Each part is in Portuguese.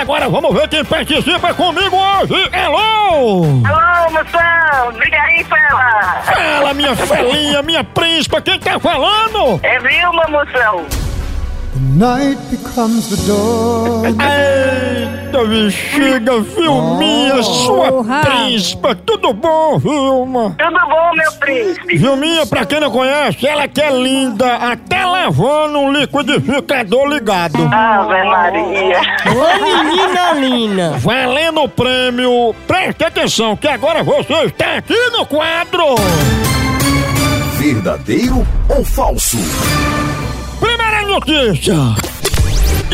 Agora vamos ver quem participa comigo hoje. Alô! Alô, moção! Liga aí, fela! Fala, minha felinha, minha príncipa, quem tá falando? É Vilma, moção! Night becomes the dawn. Eita, bexiga, Vilminha, sua Porra. príncipa, tudo bom, Vilma? Tudo bom, meu príncipe? Vilminha, pra quem não conhece, ela que é linda, até lavando um liquidificador ligado. Ave Maria! Ô menina linda! Valendo o prêmio, preste atenção que agora você está aqui no quadro. Verdadeiro ou falso? Primeira notícia.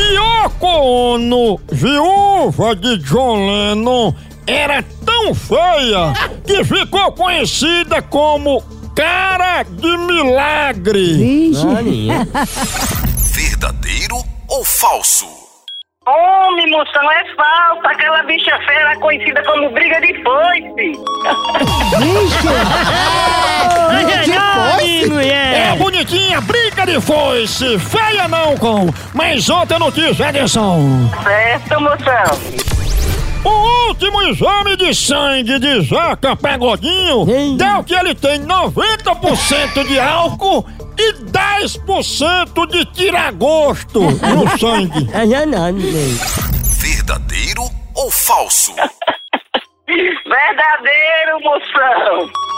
Yoko Ono, viúva de John Lennon, era tão feia que ficou conhecida como cara de milagre. Verdadeiro ou falso? Homem, moção, é falta! Aquela bicha fera conhecida como briga de foice! É bonitinha, briga de foice, feia não com. Mas outra notícia, atenção. Certo, moção? O último exame de sangue de Zeca Pagodinho Ei. deu que ele tem 90% de álcool e 10% de tiragosto no sangue. É né? Verdadeiro ou falso? Verdadeiro, moção!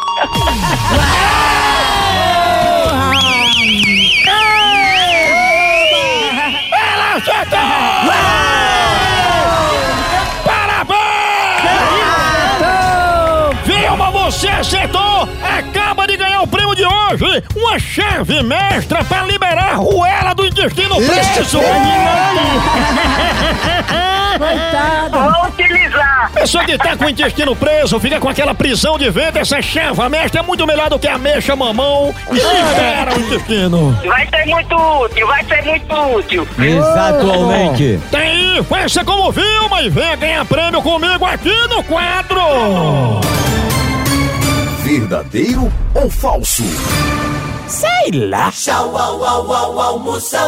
Você acertou! Acaba de ganhar o prêmio de hoje! Uma chave mestra para liberar a ruela do intestino preso! Vou utilizar! Pessoa que tá com o intestino preso, fica com aquela prisão de ventre, essa chave mestra é muito melhor do que a mexa mamão e libera o intestino. Vai ser muito útil, vai ser muito útil! Exatamente. Tem faça como Vilma e venha ganhar prêmio comigo aqui no quadro! Verdadeiro ou falso? Sei lá. Tchau, au, au, au, almoção.